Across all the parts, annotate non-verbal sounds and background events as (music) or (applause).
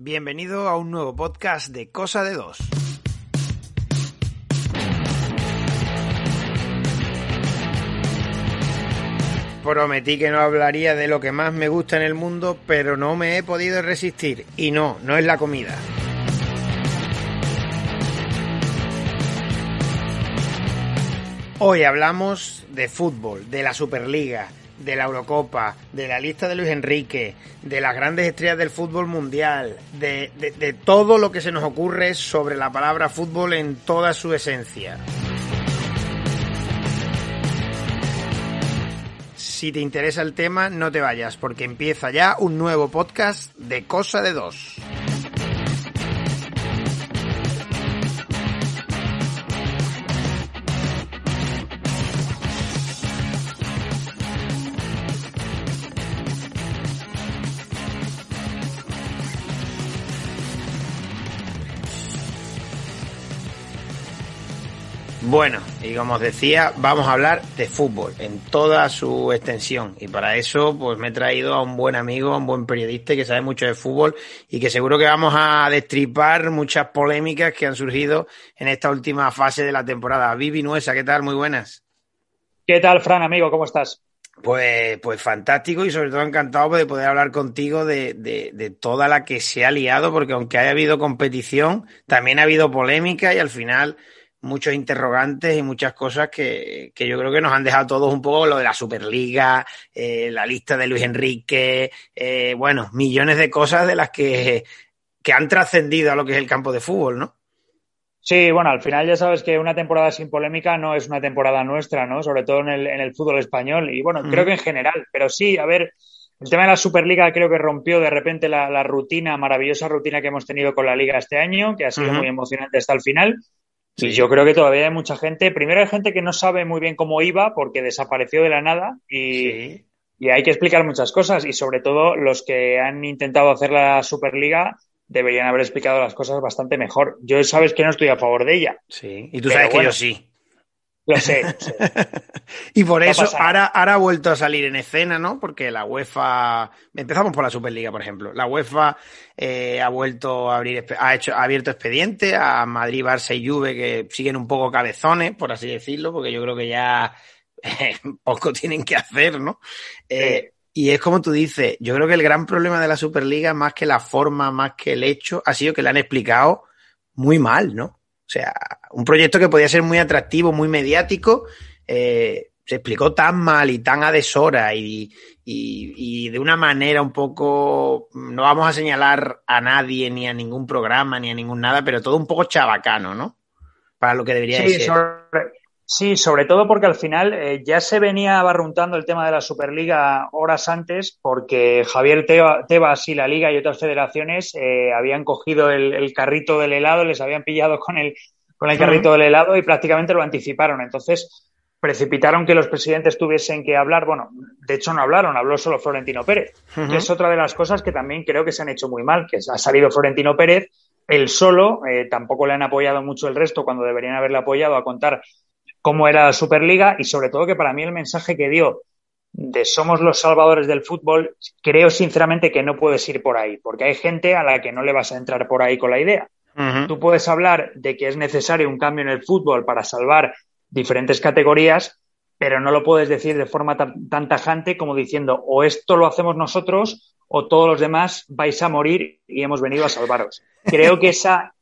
Bienvenido a un nuevo podcast de Cosa de Dos. Prometí que no hablaría de lo que más me gusta en el mundo, pero no me he podido resistir. Y no, no es la comida. Hoy hablamos de fútbol, de la Superliga, de la Eurocopa, de la lista de Luis Enrique, de las grandes estrellas del fútbol mundial, de, de, todo lo que se nos ocurre sobre la palabra fútbol en toda su esencia. Si te interesa el tema, no te vayas, porque empieza ya un nuevo podcast de Cosa de Dos. Bueno, y como os decía, vamos a hablar de fútbol en toda su extensión. Y para eso, pues me he traído a un buen amigo, a un buen periodista que sabe mucho de fútbol y que seguro que vamos a destripar muchas polémicas que han surgido en esta última fase de la temporada. Vivi Nuesa, ¿qué tal? Muy buenas. ¿Qué tal, Fran, amigo? ¿Cómo estás? Pues, pues fantástico y sobre todo encantado de poder hablar contigo de, de, de, toda la que se ha liado, porque aunque haya habido competición, también ha habido polémica y al final muchos interrogantes y muchas cosas que, que, yo creo que nos han dejado todos un poco lo de la Superliga, eh, la lista de Luis Enrique, eh, bueno, millones de cosas de las que, que han trascendido a lo que es el campo de fútbol, ¿no? Sí, bueno, al final ya sabes que una temporada sin polémica no es una temporada nuestra, ¿no? Sobre todo en el, en el fútbol español y bueno, creo que en general, pero sí, a ver, el tema de la Superliga creo que rompió de repente la, la rutina, maravillosa rutina que hemos tenido con la liga este año, que ha sido uh -huh. muy emocionante hasta el final. Sí, yo creo que todavía hay mucha gente. Primero hay gente que no sabe muy bien cómo iba porque desapareció de la nada y, sí. y, hay que explicar muchas cosas. Y sobre todo los que han intentado hacer la Superliga deberían haber explicado las cosas bastante mejor. Yo sabes que no estoy a favor de ella. Sí, y tú sabes bueno, que yo sí. Lo sé. Lo sé. (laughs) y por eso ahora, ahora ha vuelto a salir en escena, ¿no? Porque la UEFA. Empezamos por la Superliga, por ejemplo. La UEFA eh, ha vuelto a abrir, ha hecho, ha abierto expediente a Madrid, Barça y Juve que siguen un poco cabezones, por así decirlo, porque yo creo que ya eh, (laughs) poco tienen que hacer, ¿no? Eh, y es como tú dices, yo creo que el gran problema de la Superliga, más que la forma, más que el hecho, ha sido que le han explicado muy mal, ¿no? O sea, un proyecto que podía ser muy atractivo, muy mediático, eh, se explicó tan mal y tan a deshora y, y, y, de una manera un poco, no vamos a señalar a nadie, ni a ningún programa, ni a ningún nada, pero todo un poco chabacano, ¿no? Para lo que debería sí, ser. Sobre, sí, sobre todo porque al final eh, ya se venía barruntando el tema de la Superliga horas antes, porque Javier Tebas y la Liga y otras federaciones eh, habían cogido el, el, carrito del helado, les habían pillado con el, con el carrito del helado y prácticamente lo anticiparon. Entonces, precipitaron que los presidentes tuviesen que hablar. Bueno, de hecho no hablaron, habló solo Florentino Pérez, uh -huh. que es otra de las cosas que también creo que se han hecho muy mal, que ha salido Florentino Pérez, él solo, eh, tampoco le han apoyado mucho el resto cuando deberían haberle apoyado a contar cómo era la Superliga y sobre todo que para mí el mensaje que dio de somos los salvadores del fútbol, creo sinceramente que no puedes ir por ahí, porque hay gente a la que no le vas a entrar por ahí con la idea. Uh -huh. Tú puedes hablar de que es necesario un cambio en el fútbol para salvar diferentes categorías, pero no lo puedes decir de forma tan, tan, tajante como diciendo o esto lo hacemos nosotros o todos los demás vais a morir y hemos venido a salvaros. (laughs) Creo que esa,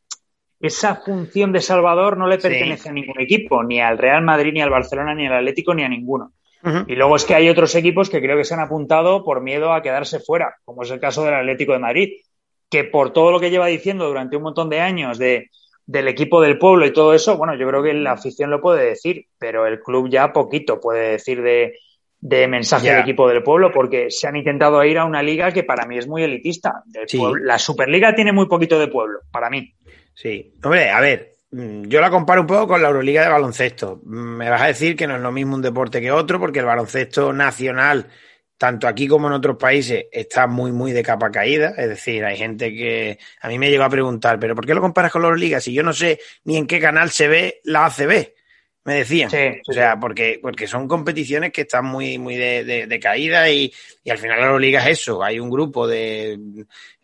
esa función de salvador no le pertenece sí. a ningún equipo, ni al Real Madrid, ni al Barcelona, ni al Atlético, ni a ninguno. Uh -huh. Y luego es que hay otros equipos que creo que se han apuntado por miedo a quedarse fuera, como es el caso del Atlético de Madrid, que por todo lo que lleva diciendo durante un montón de años de del equipo del pueblo y todo eso, bueno, yo creo que la afición lo puede decir, pero el club ya poquito puede decir de, de mensaje yeah. del equipo del pueblo, porque se han intentado ir a una liga que para mí es muy elitista. Sí. La Superliga tiene muy poquito de pueblo, para mí. Sí, hombre, a ver, mm, yo la comparo un poco con la Euroliga de baloncesto. Me vas a decir que no es lo mismo un deporte que otro, porque el baloncesto nacional tanto aquí como en otros países, está muy, muy de capa caída. Es decir, hay gente que a mí me llegó a preguntar, ¿pero por qué lo comparas con la Euroliga si yo no sé ni en qué canal se ve la ACB? me decían. o sea, porque, porque son competiciones que están muy, muy de, de, caída y, y, al final la liga es eso. Hay un grupo de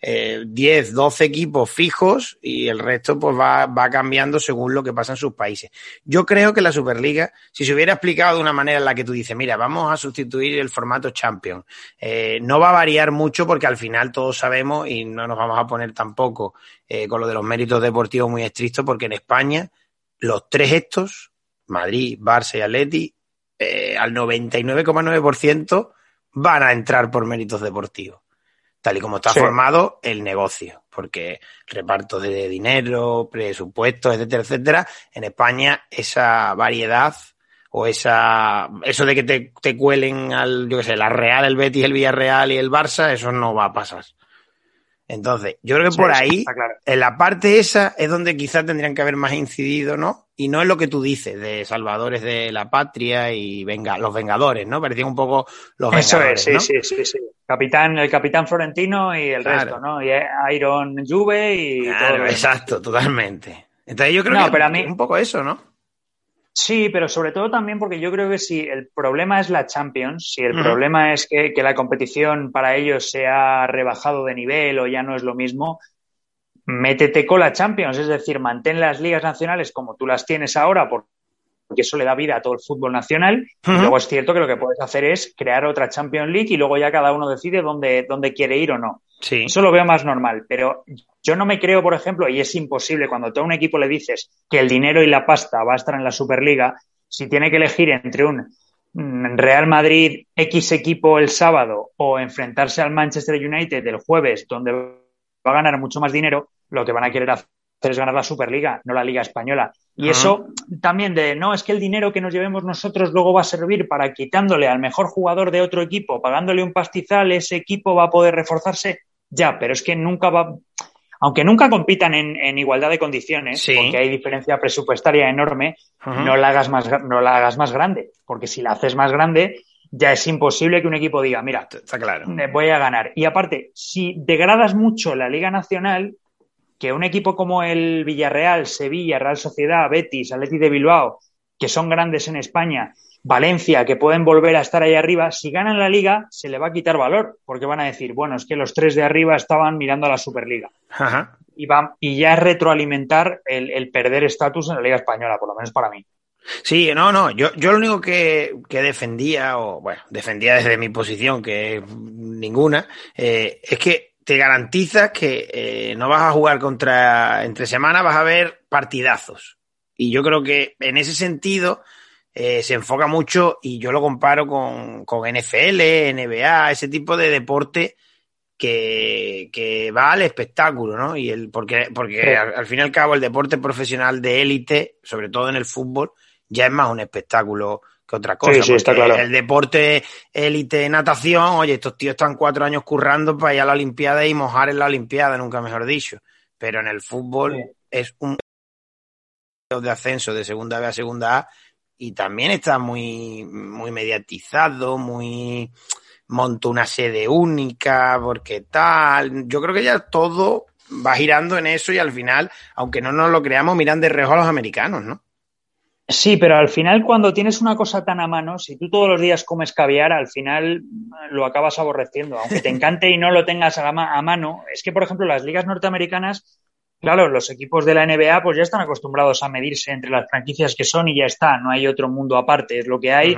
eh, 10, 12 equipos fijos y el resto pues va, va cambiando según lo que pasa en sus países. Yo creo que la Superliga, si se hubiera explicado de una manera en la que tú dices, mira, vamos a sustituir el formato Champion, eh, no va a variar mucho porque al final todos sabemos y no nos vamos a poner tampoco eh, con lo de los méritos deportivos muy estrictos porque en España los tres estos Madrid, Barça y Atleti, eh, al 99,9% van a entrar por méritos deportivos, tal y como está formado el negocio, porque reparto de dinero, presupuestos, etcétera, etcétera, en España esa variedad o esa eso de que te, te cuelen al, yo qué sé, la Real, el Betis, el Villarreal y el Barça, eso no va a pasar. Entonces, yo creo que por ahí, en la parte esa, es donde quizás tendrían que haber más incidido, ¿no? Y no es lo que tú dices, de salvadores de la patria y venga, los vengadores, ¿no? Parecían un poco los Eso vengadores. Eso es, sí, sí, sí, sí. Capitán, el capitán Florentino y el resto, ¿no? Y Iron Juve y claro, Exacto, totalmente. Entonces yo creo que pero a mí... un poco eso, ¿no? Sí, pero sobre todo también porque yo creo que si el problema es la Champions, si el problema es que, la competición para ellos se ha rebajado de nivel o ya no es lo mismo, métete con la Champions, es decir, mantén las ligas nacionales como tú las tienes ahora, porque eso le da vida a todo el fútbol nacional. y luego es cierto que lo que puedes hacer es crear otra Champions League y luego ya cada uno decide dónde, dónde quiere ir o no. Sí. Eso lo veo más normal, pero yo no me creo, por ejemplo, y es imposible cuando a un equipo le dices que el dinero y la pasta va a estar en la Superliga, si tiene que elegir entre un mm, Real Madrid X equipo el sábado o enfrentarse al Manchester United el jueves, donde va a ganar mucho más dinero, lo que van a querer hacer es ganar la Superliga, no la Liga Española. Y eso también de, no, es que el dinero que nos llevemos nosotros luego va a servir para quitándole al mejor jugador de otro equipo, pagándole un pastizal, ese equipo va a poder reforzarse. Ya, pero es que nunca va, aunque nunca compitan en, igualdad de condiciones, porque hay diferencia presupuestaria enorme, no, la hagas más, no la hagas más grande, porque si la haces más grande, ya es imposible que un equipo diga, mira, está claro. voy a ganar. Y aparte, si degradas mucho la Liga Nacional, que un equipo como el Villarreal, Sevilla, Real Sociedad, Betis, Atleti de Bilbao, que son grandes en España, Valencia, que pueden volver a estar ahí arriba, si ganan la liga, se le va a quitar valor, porque van a decir, bueno, es que los tres de arriba estaban mirando a la Superliga. Y, y ya es retroalimentar el, perder estatus en la Liga Española, por lo menos para mí. Sí, no, no, yo, yo lo único que, defendía, o bueno, defendía desde mi posición, que es ninguna, eh, es que te garantizas que eh, no vas a jugar contra, entre semanas vas a ver partidazos. Y yo creo que en ese sentido, eh, se enfoca mucho y yo lo comparo con, con NFL, NBA, ese tipo de deporte que, que, va al espectáculo, ¿no? Y el, porque porque al, fin y al cabo el deporte profesional de élite, sobre todo en el fútbol, ya es más un espectáculo que otra cosa. Sí, está claro. El deporte élite natación, oye, estos tíos están cuatro años currando para ir a la Olimpiada y mojar en la Olimpiada, nunca mejor dicho. Pero en el fútbol es un de ascenso de segunda B a segunda A y también está muy, muy mediatizado, muy monto una sede única, porque tal. Yo creo que ya todo va girando en eso y al final, aunque no nos lo creamos, miran de reojo a los americanos, ¿no? Sí, pero al final cuando tienes una cosa tan a mano, si tú todos los días comes caviar, al final lo acabas aborreciendo. Aunque te encante y no lo tengas a, a mano, es que, por ejemplo, las ligas norteamericanas Claro, los equipos de la NBA pues ya están acostumbrados a medirse entre las franquicias que son y ya está, no hay otro mundo aparte, es lo que hay.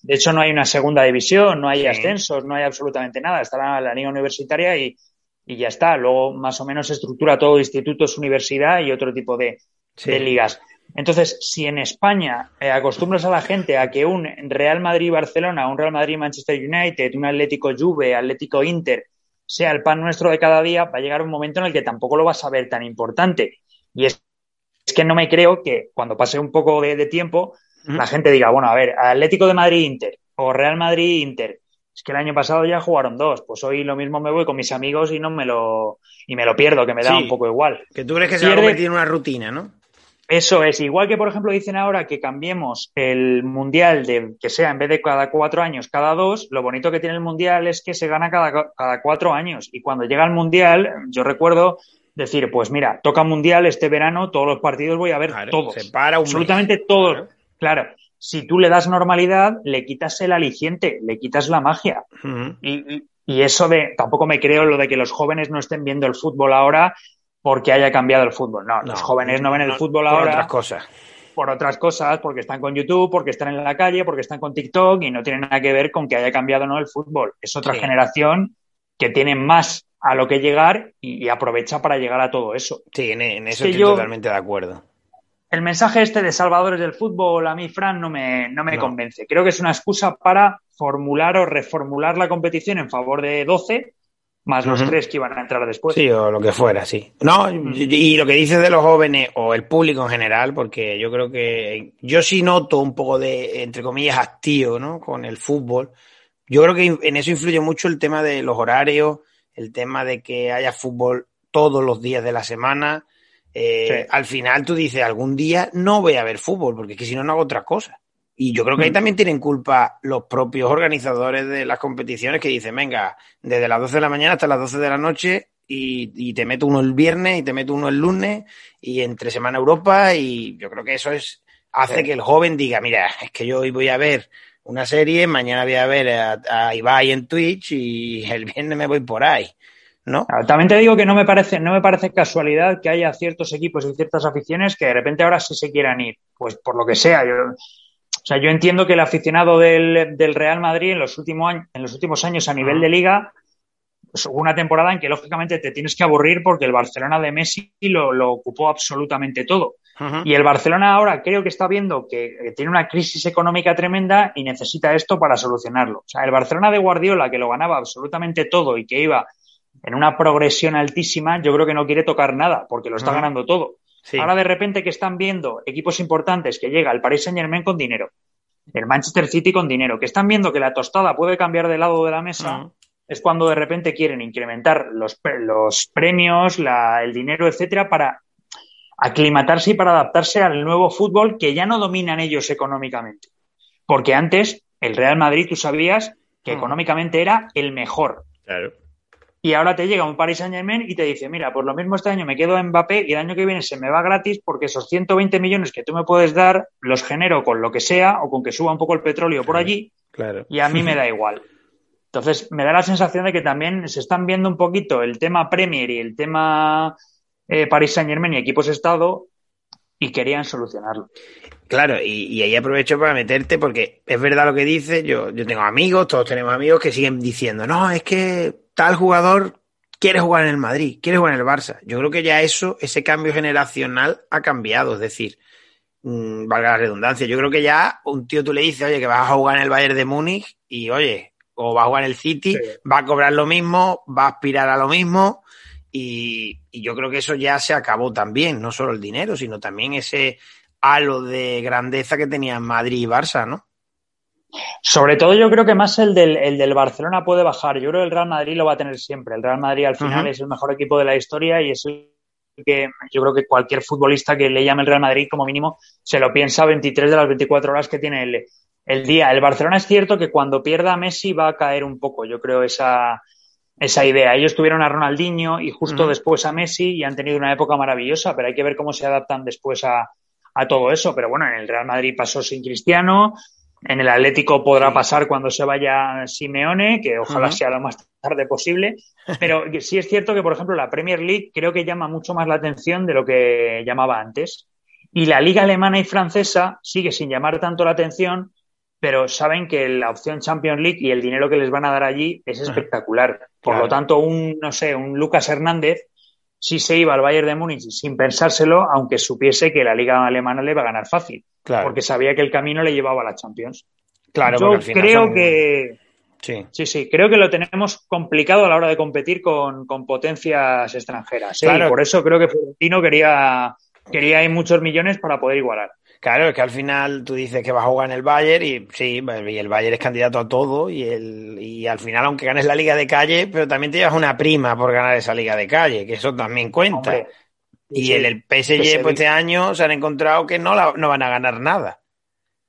De hecho, no hay una segunda división, no hay ascensos, no hay absolutamente nada. Está la, la liga universitaria y, y, ya está. Luego, más o menos, se estructura todo institutos, universidad y otro tipo de, ligas. Entonces, si en España eh, acostumbras a la gente a que un Real Madrid-Barcelona, un Real Madrid-Manchester United, un Atlético Juve, Atlético Inter, sea el pan nuestro de cada día, va a llegar un momento en el que tampoco lo vas a ver tan importante. Y es, que no me creo que cuando pase un poco de, tiempo, la gente diga, bueno, a ver, Atlético de Madrid-Inter o Real Madrid-Inter. Es que el año pasado ya jugaron dos, pues hoy lo mismo me voy con mis amigos y no me lo y me lo pierdo, que me da un poco igual. Que tú crees que se va a convertir en una rutina, ¿no? Eso es, igual que por ejemplo dicen ahora que cambiemos el mundial de que sea en vez de cada cuatro años, cada dos, lo bonito que tiene el mundial es que se gana cada, cada cuatro años. Y cuando llega el mundial, yo recuerdo decir, pues mira, toca mundial este verano, todos los partidos voy a ver todos. Se para absolutamente todos. Claro, si tú le das normalidad, le quitas el aliciente, le quitas la magia. y, eso de, tampoco me creo lo de que los jóvenes no estén viendo el fútbol ahora porque haya cambiado el fútbol. No, los jóvenes no ven el fútbol ahora. Por otras cosas. Por otras cosas, porque están con YouTube, porque están en la calle, porque están con TikTok y no tienen nada que ver con que haya cambiado o no el fútbol. Es otra generación que tiene más a lo que llegar y, aprovecha para llegar a todo eso. Sí, en, eso estoy totalmente de acuerdo el mensaje este de salvadores del fútbol a mí, Fran, no me, no me convence. Creo que es una excusa para formular o reformular la competición en favor de 12, más los tres que iban a entrar después. Sí, o lo que fuera, sí. No, y, lo que dices de los jóvenes o el público en general, porque yo creo que yo sí noto un poco de, entre comillas, hastío, ¿no? Con el fútbol. Yo creo que en eso influye mucho el tema de los horarios, el tema de que haya fútbol todos los días de la semana eh, al final tú dices, algún día no voy a ver fútbol, porque es que si no, no hago otra cosa. Y yo creo que ahí mm. también tienen culpa los propios organizadores de las competiciones que dicen, venga, desde las 12 de la mañana hasta las 12 de la noche y, te meto uno el viernes y te meto uno el lunes y entre semana Europa y yo creo que eso es hace que el joven diga, mira, es que yo hoy voy a ver una serie, mañana voy a ver a, a Ibai en Twitch y el viernes me voy por ahí. ¿no? También te digo que no me parece, no me parece casualidad que haya ciertos equipos y ciertas aficiones que de repente ahora sí se quieran ir, pues por lo que sea. Yo, o sea, yo entiendo que el aficionado del, Real Madrid en los últimos años, en los últimos años a nivel de liga, pues hubo una temporada en que lógicamente te tienes que aburrir porque el Barcelona de Messi lo, ocupó absolutamente todo. Y el Barcelona ahora creo que está viendo que tiene una crisis económica tremenda y necesita esto para solucionarlo. O sea, el Barcelona de Guardiola, que lo ganaba absolutamente todo y que iba en una progresión altísima, yo creo que no quiere tocar nada porque lo está ganando todo. Ahora de repente que están viendo equipos importantes que llega el Paris Saint Germain con dinero, el Manchester City con dinero, que están viendo que la tostada puede cambiar de lado de la mesa, es cuando de repente quieren incrementar los, los premios, la, el dinero, etcétera, para aclimatarse y para adaptarse al nuevo fútbol que ya no dominan ellos económicamente. Porque antes el Real Madrid, tú sabías que económicamente era el mejor. Claro y ahora te llega un Paris Saint Germain y te dice, mira, por lo mismo este año me quedo en Mbappé y el año que viene se me va gratis porque esos 120 millones que tú me puedes dar los genero con lo que sea o con que suba un poco el petróleo por allí claro. y a mí me da (laughs) igual. Entonces, me da la sensación de que también se están viendo un poquito el tema Premier y el tema eh, Paris Saint Germain y equipos Estado y querían solucionarlo. Claro, y, ahí aprovecho para meterte porque es verdad lo que dice, yo, yo tengo amigos, todos tenemos amigos que siguen diciendo, no, es que tal jugador quiere jugar en el Madrid, quiere jugar en el Barça. Yo creo que ya eso, ese cambio generacional ha cambiado, es decir, mmm, valga la redundancia, yo creo que ya un tío tú le dices, oye, que vas a jugar en el Bayern de Múnich y oye, o va a jugar en el City, va a cobrar lo mismo, va a aspirar a lo mismo y, y yo creo que eso ya se acabó también, no solo el dinero, sino también ese halo de grandeza que tenían Madrid y Barça, ¿no? Sobre todo yo creo que más el del, el del Barcelona puede bajar. Yo creo que el Real Madrid lo va a tener siempre. El Real Madrid al final es el mejor equipo de la historia y es el que yo creo que cualquier futbolista que le llame el Real Madrid como mínimo se lo piensa 23 de las 24 horas que tiene el, el día. El Barcelona es cierto que cuando pierda a Messi va a caer un poco, yo creo, esa, esa idea. Ellos tuvieron a Ronaldinho y justo después a Messi y han tenido una época maravillosa, pero hay que ver cómo se adaptan después a, a todo eso. Pero bueno, en el Real Madrid pasó sin Cristiano, en el Atlético podrá pasar cuando se vaya Simeone, que ojalá sea lo más tarde posible. Pero sí es cierto que, por ejemplo, la Premier League creo que llama mucho más la atención de lo que llamaba antes. Y la liga alemana y francesa sigue sin llamar tanto la atención, pero saben que la opción Champions League y el dinero que les van a dar allí es espectacular. Por lo tanto, un, no sé, un Lucas Hernández sí se iba al Bayern de Múnich sin pensárselo, aunque supiese que la liga alemana le va a ganar fácil. Porque sabía que el camino le llevaba a la Champions. Claro, yo creo que. Sí. sí, sí, creo que lo tenemos complicado a la hora de competir con, potencias extranjeras. Claro. por eso creo que Florentino quería, quería hay muchos millones para poder igualar. Claro, es que al final tú dices que vas a jugar en el Bayern y sí, y el Bayern es candidato a todo y, el, y al final aunque ganes la liga de calle, pero también te llevas una prima por ganar esa liga de calle, que eso también cuenta. y el, el PSG pues, este año se han encontrado que no, la, no van a ganar nada.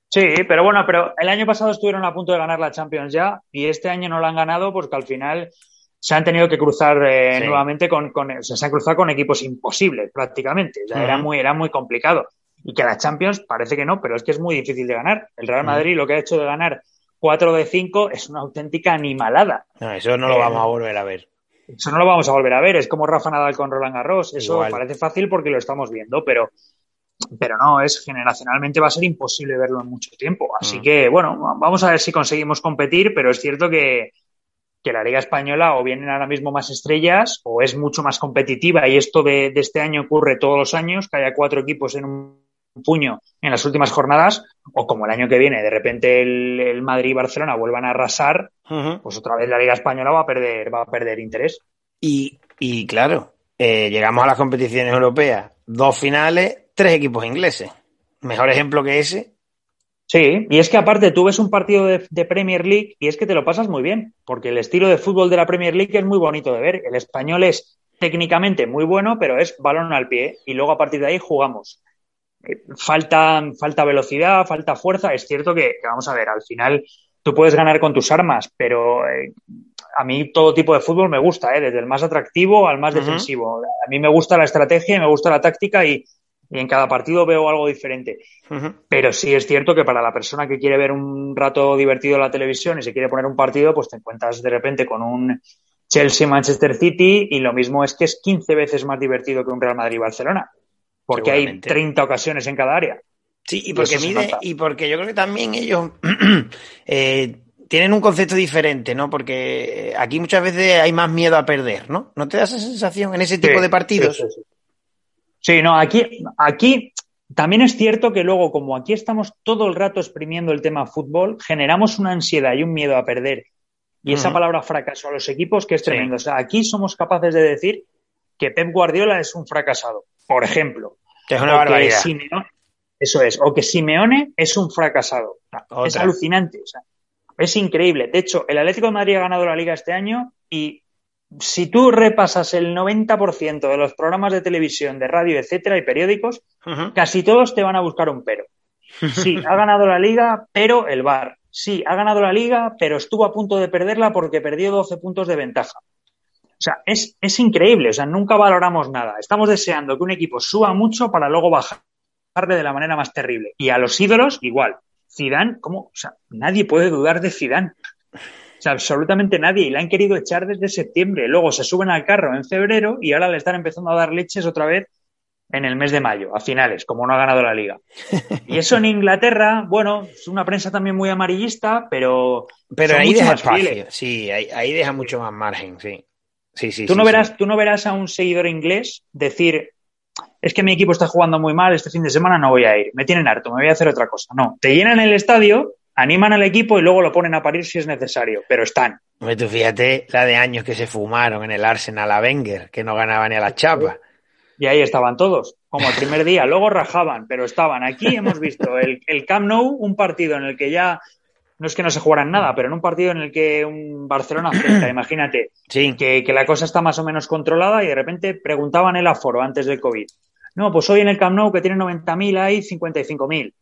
Sí, pero bueno, pero el año pasado estuvieron a punto de ganar la Champions ya y este año no la han ganado porque al final se han tenido que cruzar eh, nuevamente con, con se han cruzado con equipos imposibles prácticamente. era muy, era muy complicado. Y que la Champions parece que no, pero es que es muy difícil de ganar. El Real Madrid lo que ha hecho de ganar 4 de 5 es una auténtica animalada. No, eso no lo vamos a volver a ver. Eso no lo vamos a volver a ver. Es como Rafa Nadal con Roland Garros. Eso parece fácil porque lo estamos viendo, pero, pero no, es generacionalmente va a ser imposible verlo en mucho tiempo. Así mm. que, bueno, vamos a ver si conseguimos competir, pero es cierto que, que la Liga Española o vienen ahora mismo más estrellas o es mucho más competitiva y esto de, de este año ocurre todos los años, que haya cuatro equipos en un puño en las últimas jornadas, o como el año que viene, de repente el, Madrid y Barcelona vuelvan a arrasar, pues otra vez la Liga Española va a perder, va a perder interés. Y, y claro, eh, llegamos a las competiciones europeas, dos finales, tres equipos ingleses. Mejor ejemplo que ese. Sí, y es que aparte tú ves un partido de, de, Premier League y es que te lo pasas muy bien, porque el estilo de fútbol de la Premier League es muy bonito de ver. El español es técnicamente muy bueno, pero es balón al pie y luego a partir de ahí jugamos falta, falta velocidad, falta fuerza. Es cierto que, vamos a ver, al final tú puedes ganar con tus armas, pero eh, a mí todo tipo de fútbol me gusta, ¿eh? desde el más atractivo al más defensivo. A mí me gusta la estrategia y me gusta la táctica y, en cada partido veo algo diferente. Pero sí es cierto que para la persona que quiere ver un rato divertido la televisión y se quiere poner un partido, pues te encuentras de repente con un Chelsea-Manchester City y lo mismo es que es 15 veces más divertido que un Real Madrid-Barcelona porque hay 30 ocasiones en cada área. Sí, y porque mide, y porque yo creo que también ellos (clears throat) eh, tienen un concepto diferente, ¿no? Porque aquí muchas veces hay más miedo a perder, ¿no? ¿No te da esa sensación en ese tipo de partidos? Sí, no, aquí, aquí también es cierto que luego, como aquí estamos todo el rato exprimiendo el tema fútbol, generamos una ansiedad y un miedo a perder. Y esa palabra fracaso a los equipos que es tremendo. O sea, aquí somos capaces de decir que Pep Guardiola es un fracasado por ejemplo. Que es una barbaridad. eso es, o que Simeone es un fracasado. Es alucinante, o sea, es increíble. De hecho, el Atlético de Madrid ha ganado la liga este año y si tú repasas el 90% de los programas de televisión, de radio, etcétera, y periódicos, casi todos te van a buscar un pero. Sí, (laughs) ha ganado la liga, pero el VAR. Sí, ha ganado la liga, pero estuvo a punto de perderla porque perdió 12 puntos de ventaja. O sea, es, es increíble, o sea, nunca valoramos nada. Estamos deseando que un equipo suba mucho para luego bajarle de la manera más terrible. Y a los ídolos, igual. Zidane, ¿cómo? O sea, nadie puede dudar de Zidane. O sea, absolutamente nadie. Y la han querido echar desde septiembre. Luego se suben al carro en febrero y ahora le están empezando a dar leches otra vez en el mes de mayo, a finales, como no ha ganado la liga. Y eso en Inglaterra, bueno, es una prensa también muy amarillista, pero. Pero ahí deja espacio. Sí, ahí deja mucho más margen, sí. Sí, sí, tú, no verás, tú no verás a un seguidor inglés decir, es que mi equipo está jugando muy mal, este fin de semana no voy a ir, me tienen harto, me voy a hacer otra cosa. No, te llenan el estadio, animan al equipo y luego lo ponen a parir si es necesario, pero están. tú fíjate la de años que se fumaron en el Arsenal a Wenger, que no ganaba ni a la chapa. Y ahí estaban todos, como el primer día. Luego rajaban, pero estaban. Aquí hemos visto el, el Camp Nou, un partido en el que ya no es que no se jugaran nada, pero en un partido en el que un Barcelona (clears throat) afecta, imagínate, que, la cosa está más o menos controlada y de repente preguntaban el aforo antes del COVID. No, pues hoy en el Camp Nou que tiene 90.000 hay 55.000. O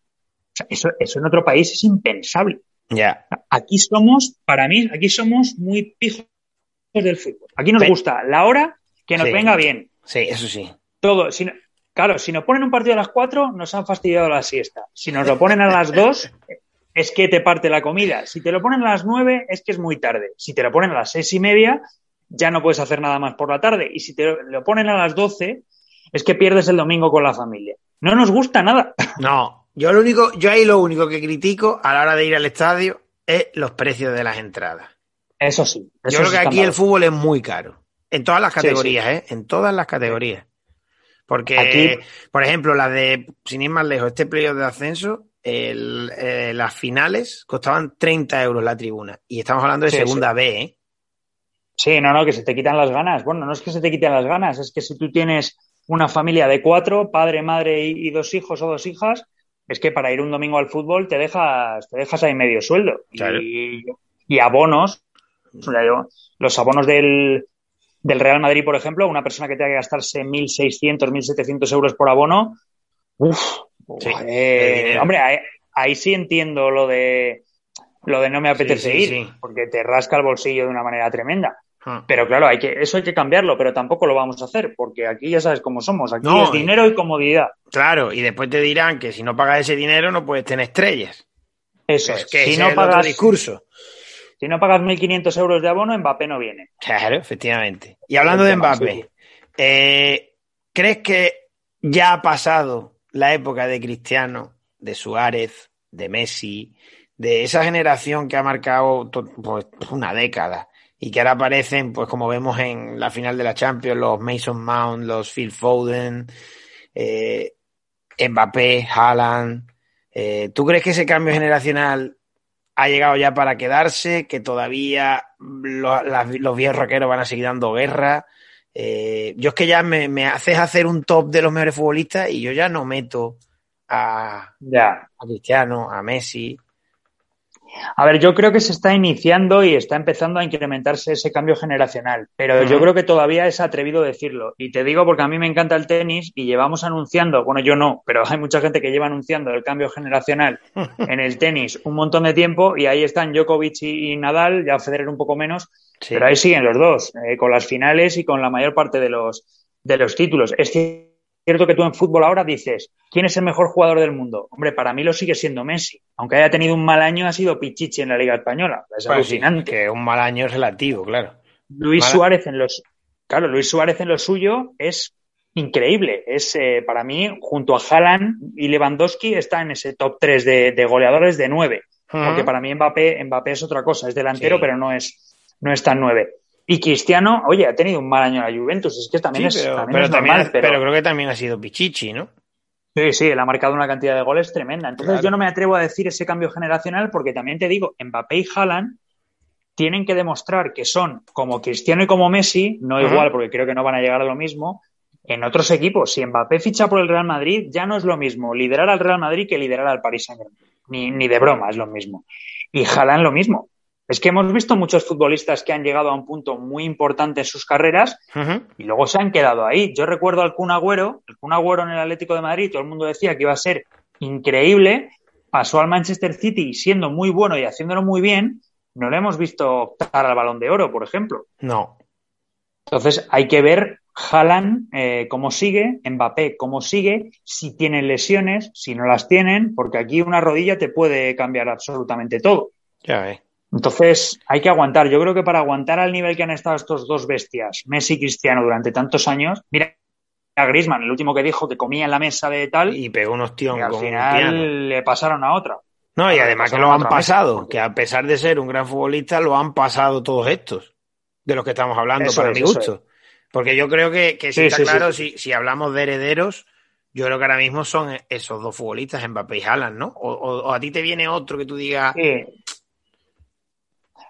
sea, eso, eso en otro país es impensable. Ya. Aquí somos, para mí, aquí somos muy pijos del fútbol. Aquí nos gusta la hora que nos venga bien. Sí, eso sí. Todo. claro, si nos ponen un partido a las 4, nos han fastidiado la siesta. Si nos lo ponen a las 2, (laughs) es que te parte la comida. Si te lo ponen a las nueve, es que es muy tarde. Si te lo ponen a las seis y media, ya no puedes hacer nada más por la tarde. Y si te lo ponen a las doce, es que pierdes el domingo con la familia. No nos gusta nada. (laughs) No, yo lo único, yo ahí lo único que critico a la hora de ir al estadio es los precios de las entradas. Eso sí. yo creo que aquí el fútbol es muy caro. En todas las categorías, ¿eh? En todas las categorías. Porque, aquí... por ejemplo, la de, sin ir más lejos, este playoff de ascenso, el, eh, las finales costaban 30 euros la tribuna. Y estamos hablando de segunda B, ¿eh? Sí, no, no, que se te quitan las ganas. Bueno, no es que se te quiten las ganas, es que si tú tienes una familia de cuatro, padre, madre y, dos hijos o dos hijas, es que para ir un domingo al fútbol te dejas, te dejas ahí medio sueldo. Y, y, abonos, los abonos del, del Real Madrid, por ejemplo, una persona que tenga que gastarse 1.600, 1.700 euros por abono, uff, eh, hombre, ahí, sí entiendo lo de lo de no me apetece ir, porque te rasca el bolsillo de una manera tremenda. Ah. Pero claro, hay que, eso hay que cambiarlo, pero tampoco lo vamos a hacer, porque aquí ya sabes cómo somos, aquí es dinero y comodidad. Claro, y después te dirán que si no pagas ese dinero no puedes tener estrellas. Eso es, que si no pagas discurso. Si no pagas 1.500 euros de abono, Mbappé no viene. Claro, efectivamente. Y hablando de Mbappé, eh, ¿crees que ya ha pasado la época de Cristiano, de Suárez, de Messi, de esa generación que ha marcado pues, una década y que ahora aparecen, pues como vemos en la final de la Champions, los Mason Mount, los Phil Foden, eh, Mbappé, Haaland. Eh, ¿Tú crees que ese cambio generacional ha llegado ya para quedarse? ¿Que todavía los, viejos raqueros van a seguir dando guerra? Eh, yo es que ya me, me, haces hacer un top de los mejores futbolistas y yo ya no meto a, ya. a Cristiano, a Messi. A ver, yo creo que se está iniciando y está empezando a incrementarse ese cambio generacional, pero yo creo que todavía es atrevido decirlo. Y te digo porque a mí me encanta el tenis y llevamos anunciando, bueno, yo no, pero hay mucha gente que lleva anunciando el cambio generacional en el tenis un montón de tiempo y ahí están Djokovic y, Nadal, ya Federer un poco menos, pero ahí siguen los dos, eh, con las finales y con la mayor parte de los, de los títulos. Es que cierto que tú en fútbol ahora dices, ¿quién es el mejor jugador del mundo? Hombre, para mí lo sigue siendo Messi. Aunque haya tenido un mal año, ha sido Pichichi en la Liga Española. Es pues alucinante. que un mal año es relativo, claro. Luis Suárez en los. Claro, Luis Suárez en lo suyo es increíble. Es eh, para mí, junto a Haaland y Lewandowski, está en ese top 3 de, goleadores de 9. Porque para mí Mbappé, Mbappé es otra cosa, es delantero, pero no es, no es tan 9. Y Cristiano, oye, ha tenido un mal año la Juventus, es que también es, pero, también pero, creo que también ha sido Pichichi, ¿no? Sí, sí, él ha marcado una cantidad de goles tremenda. Entonces yo no me atrevo a decir ese cambio generacional porque también te digo, Mbappé y Haaland tienen que demostrar que son como Cristiano y como Messi, no igual porque creo que no van a llegar a lo mismo, en otros equipos. Si Mbappé ficha por el Real Madrid, ya no es lo mismo liderar al Real Madrid que liderar al Paris Saint-Germain. Ni, ni de broma es lo mismo. Y Haaland lo mismo. Es que hemos visto muchos futbolistas que han llegado a un punto muy importante en sus carreras y luego se han quedado ahí. Yo recuerdo al Kun Agüero, el Kun Agüero en el Atlético de Madrid, todo el mundo decía que iba a ser increíble, pasó al Manchester City siendo muy bueno y haciéndolo muy bien, no le hemos visto optar al Balón de Oro, por ejemplo. No. Entonces hay que ver Haaland eh, cómo sigue, Mbappé cómo sigue, si tienen lesiones, si no las tienen, porque aquí una rodilla te puede cambiar absolutamente todo. Ya ve. Entonces, hay que aguantar. Yo creo que para aguantar al nivel que han estado estos dos bestias, Messi y Cristiano, durante tantos años, mira a Grisman, el último que dijo que comía en la mesa de tal. Y pegó unos tíos al final le pasaron a otra. No, y además que lo han pasado, que a pesar de ser un gran futbolista, lo han pasado todos estos, de los que estamos hablando, para mi gusto. Porque yo creo que, que sí, está claro, Si, si hablamos de herederos, yo creo que ahora mismo son esos dos futbolistas, Mbappé y Haaland, ¿no? O, o, a ti te viene otro que tú digas,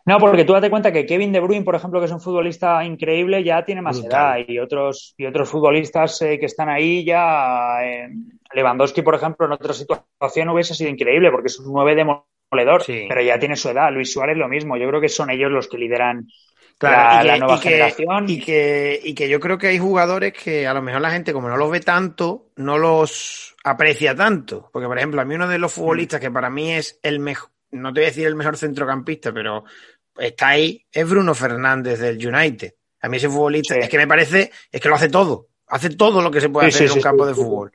no, porque tú date cuenta que Kevin De Bruyne, por ejemplo, que es un futbolista increíble, ya tiene más edad y otros y otros futbolistas eh, que están ahí ya. Eh, Lewandowski, por ejemplo, en otra situación hubiese sido increíble porque es un 9 demoledor, pero ya tiene su edad. Luis Suárez lo mismo. Yo creo que son ellos los que lideran la, nueva generación. y, que, y que yo creo que hay jugadores que a lo mejor la gente, como no los ve tanto, no los aprecia tanto. Porque, por ejemplo, a mí uno de los futbolistas que para mí es el mejor, no te voy a decir el mejor centrocampista, pero está ahí, es Bruno Fernández del United. A mí ese futbolista es que me parece, es que lo hace todo. Hace todo lo que se puede hacer en un campo de fútbol.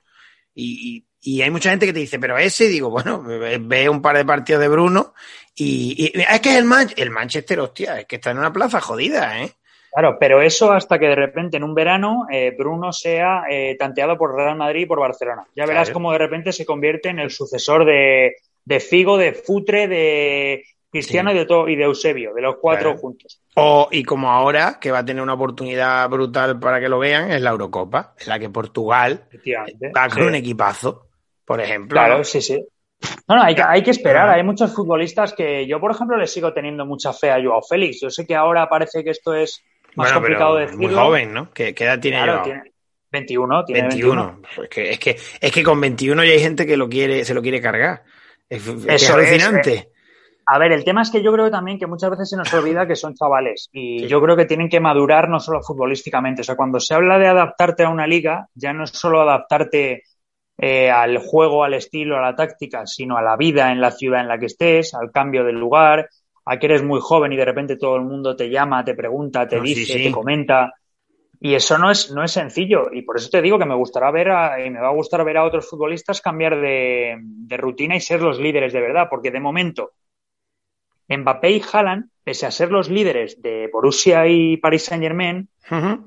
Y, hay mucha gente que te dice, pero ese, digo, bueno, (laughs) ve un par de partidos de Bruno y, es que es el, el Manchester, hostia, es que está en una plaza jodida, ¿eh? Claro, pero eso hasta que de repente en un verano eh, Bruno sea eh, tanteado por Real Madrid y por Barcelona. Ya verás cómo de repente se convierte en el sucesor de, de Figo, de Futre, de Cristiano y, de todo, y de Eusebio, de los cuatro juntos. O, y como ahora, que va a tener una oportunidad brutal para que lo vean, es la Eurocopa, en la que Portugal va con un equipazo, por ejemplo. Claro, sí, sí. No, no, hay que, hay que esperar. Hay muchos futbolistas que yo, por ejemplo, les sigo teniendo mucha fe a Joao Félix. Yo sé que ahora parece que esto es más complicado de decirlo. Muy joven, ¿no? ¿Qué, edad tiene claro, Tiene 21, tiene 21. Es, que, es, que, es que con 21 ya hay gente que lo quiere, se lo quiere cargar. Es, alucinante. Eh, a ver, el tema es que yo creo también que muchas veces se nos olvida que son chavales y yo creo que tienen que madurar no solo futbolísticamente. O sea, cuando se habla de adaptarte a una liga, ya no es solo adaptarte eh, al juego, al estilo, a la táctica, sino a la vida en la ciudad en la que estés, al cambio del lugar, a que eres muy joven y de repente todo el mundo te llama, te pregunta, te dice, te comenta. Y eso no es, no es sencillo. Y por eso te digo que me gustará ver y me va a gustar ver a otros futbolistas cambiar de, de rutina y ser los líderes de verdad. Porque de momento, Mbappé y Haaland, pese a ser los líderes de Borussia y Paris Saint Germain,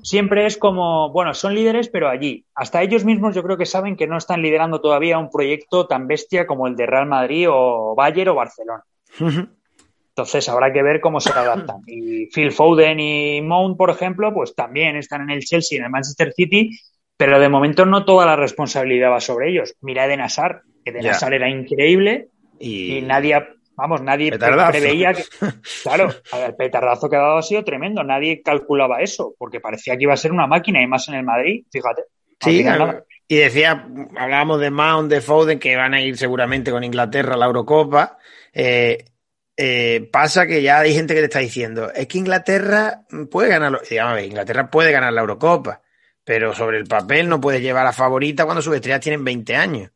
siempre es como, bueno, son líderes, pero allí. Hasta ellos mismos yo creo que saben que no están liderando todavía un proyecto tan bestia como el de Real Madrid o Bayern o Barcelona. Entonces habrá que ver cómo se adaptan. Y Phil Foden y Mount, por ejemplo, pues también están en el Chelsea y en el Manchester City, pero de momento no toda la responsabilidad va sobre ellos. Mira Eden Hazard, Eden Hazard era increíble y, nadie Vamos, nadie preveía que. (laughs) Claro, el petardazo que ha dado ha sido tremendo. Nadie calculaba eso, porque parecía que iba a ser una máquina y más en el Madrid, fíjate. Sí, y decía, hablábamos de Mount, de Foden, que van a ir seguramente con Inglaterra a la Eurocopa. Eh, eh, pasa que ya hay gente que te está diciendo, es que Inglaterra puede ganar, digamos, Inglaterra puede ganar la Eurocopa, pero sobre el papel no puede llevar a favorita cuando sus estrellas tienen 20 años.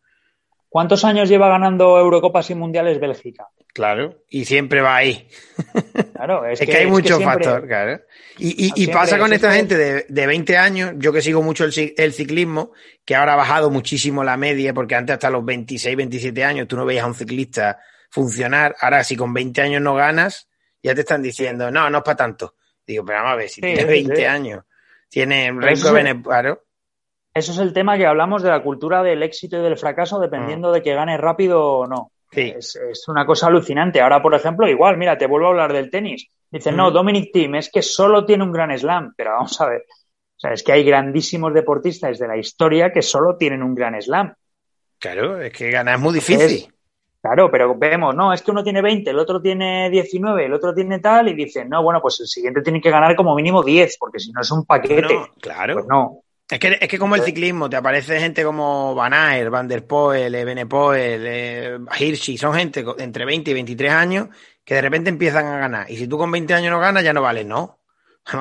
¿Cuántos años lleva ganando Eurocopas y Mundiales Bélgica? Claro, y siempre va ahí. (laughs) Claro, es, que, hay muchos factores, claro. Y, pasa con esta gente de, de, 20 años, yo que sigo mucho el, el, ciclismo, que ahora ha bajado muchísimo la media, porque antes hasta los 26, 27 años tú no veías a un ciclista funcionar. Ahora, si con 20 años no ganas, ya te están diciendo, no, no es para tanto. Digo, pero vamos a ver, si tienes 20 años, tienes récord, claro. Eso es el tema que hablamos de la cultura del éxito y del fracaso, dependiendo mm. de que gane rápido o no. Es, una cosa alucinante. Ahora, por ejemplo, igual, mira, te vuelvo a hablar del tenis. Dicen, no, mm. Dominic Thiem es que solo tiene un gran slam, pero vamos a ver. O sea, es que hay grandísimos deportistas de la historia que solo tienen un gran slam. Claro, es que ganar es muy difícil. Claro, pero vemos, no, es que uno tiene 20, el otro tiene 19, el otro tiene tal, y dicen, no, bueno, pues el siguiente tiene que ganar como mínimo 10, porque si no es un paquete. claro. Pues no. Es que, es que como el ciclismo, te aparece gente como Van Aert, Van der Poel, Benepoel, eh, Hirschi, son gente entre 20 y 23 años que de repente empiezan a ganar. Y si tú con 20 años no ganas, ya no vales, ¿no?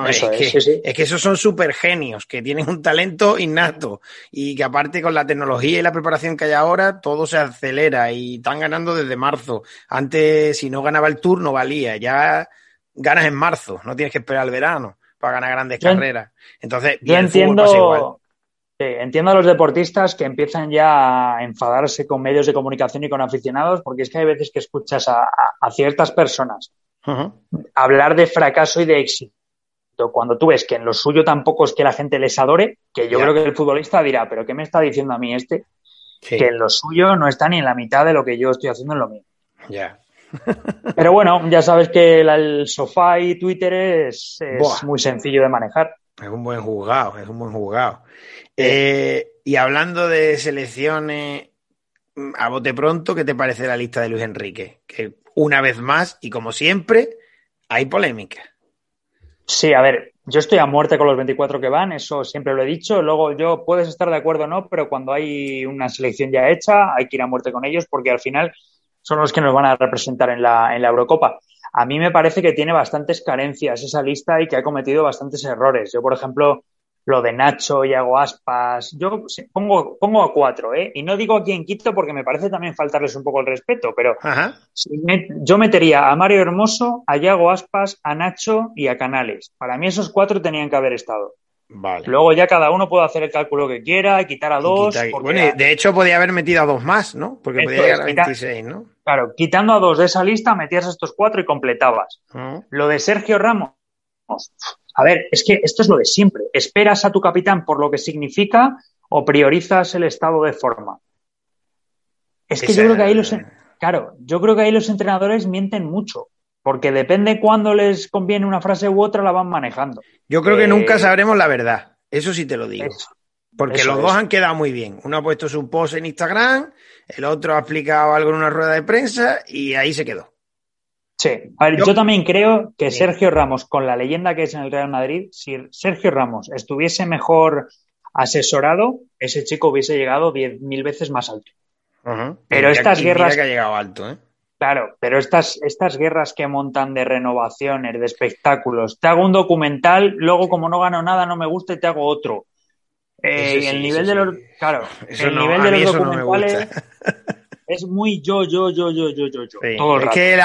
Es, que, es que esos son super genios, que tienen un talento innato y que aparte con la tecnología y la preparación que hay ahora, todo se acelera y están ganando desde marzo. Antes, si no ganaba el tour, no valía. Ya ganas en marzo, no tienes que esperar al verano para ganar grandes carreras. Entonces, yo entiendo, entiendo a los deportistas que empiezan ya a enfadarse con medios de comunicación y con aficionados, porque es que hay veces que escuchas a, ciertas personas hablar de fracaso y de éxito. Cuando tú ves que en lo suyo tampoco es que la gente les adore, que yo creo que el futbolista dirá, pero ¿qué me está diciendo a mí este? Que en lo suyo no está ni en la mitad de lo que yo estoy haciendo en lo mío. Ya. (laughs) (laughs) Pero bueno, ya sabes que el sofá y Twitter es, muy sencillo de manejar. Es un buen juzgado, es un buen juzgado. Eh, y hablando de selecciones, a bote pronto, ¿qué te parece la lista de Luis Enrique? Que una vez más, y como siempre, hay polémica. Sí, a ver, yo estoy a muerte con los 24 que van, eso siempre lo he dicho. Luego yo puedes estar de acuerdo o no, pero cuando hay una selección ya hecha, hay que ir a muerte con ellos porque al final son los que nos van a representar en la, en la Eurocopa. A mí me parece que tiene bastantes carencias esa lista y que ha cometido bastantes errores. Yo, por ejemplo, lo de Nacho, Iago Aspas, yo pongo, pongo a cuatro, ¿eh? Y no digo a quién quito porque me parece también faltarles un poco el respeto, pero yo metería a Mario Hermoso, a Iago Aspas, a Nacho y a Canales. Para mí esos cuatro tenían que haber estado. Luego ya cada uno puede hacer el cálculo que quiera, y quitar a dos. bueno, de hecho podía haber metido a dos más, ¿no? Porque podía llegar a 26, ¿no? Claro, quitando a dos de esa lista, metías estos cuatro y completabas. Lo de Sergio Ramos, a ver, es que esto es lo de siempre. ¿Esperas a tu capitán por lo que significa o priorizas el estado de forma? Es que yo creo que ahí los, claro, yo creo que ahí los entrenadores mienten mucho. Porque depende cuándo les conviene una frase u otra, la van manejando. Yo creo que nunca eh, sabremos la verdad. Eso sí te lo digo. Porque los dos han quedado muy bien. Uno ha puesto su post en Instagram, el otro ha explicado algo en una rueda de prensa y ahí se quedó. Sí, a ver, yo, también creo que Sergio Ramos, con la leyenda que es en el Real Madrid, si Sergio Ramos estuviese mejor asesorado, ese chico hubiese llegado diez mil veces más alto. Pero estas guerras. que ha llegado alto, ¿eh? Claro, pero estas, estas guerras que montan de renovaciones, de espectáculos, te hago un documental, luego como no gano nada, no me gusta y te hago otro. Eh, el nivel de los, claro, el nivel de los documentales, Es muy yo, yo, yo, yo, yo, yo, yo. es que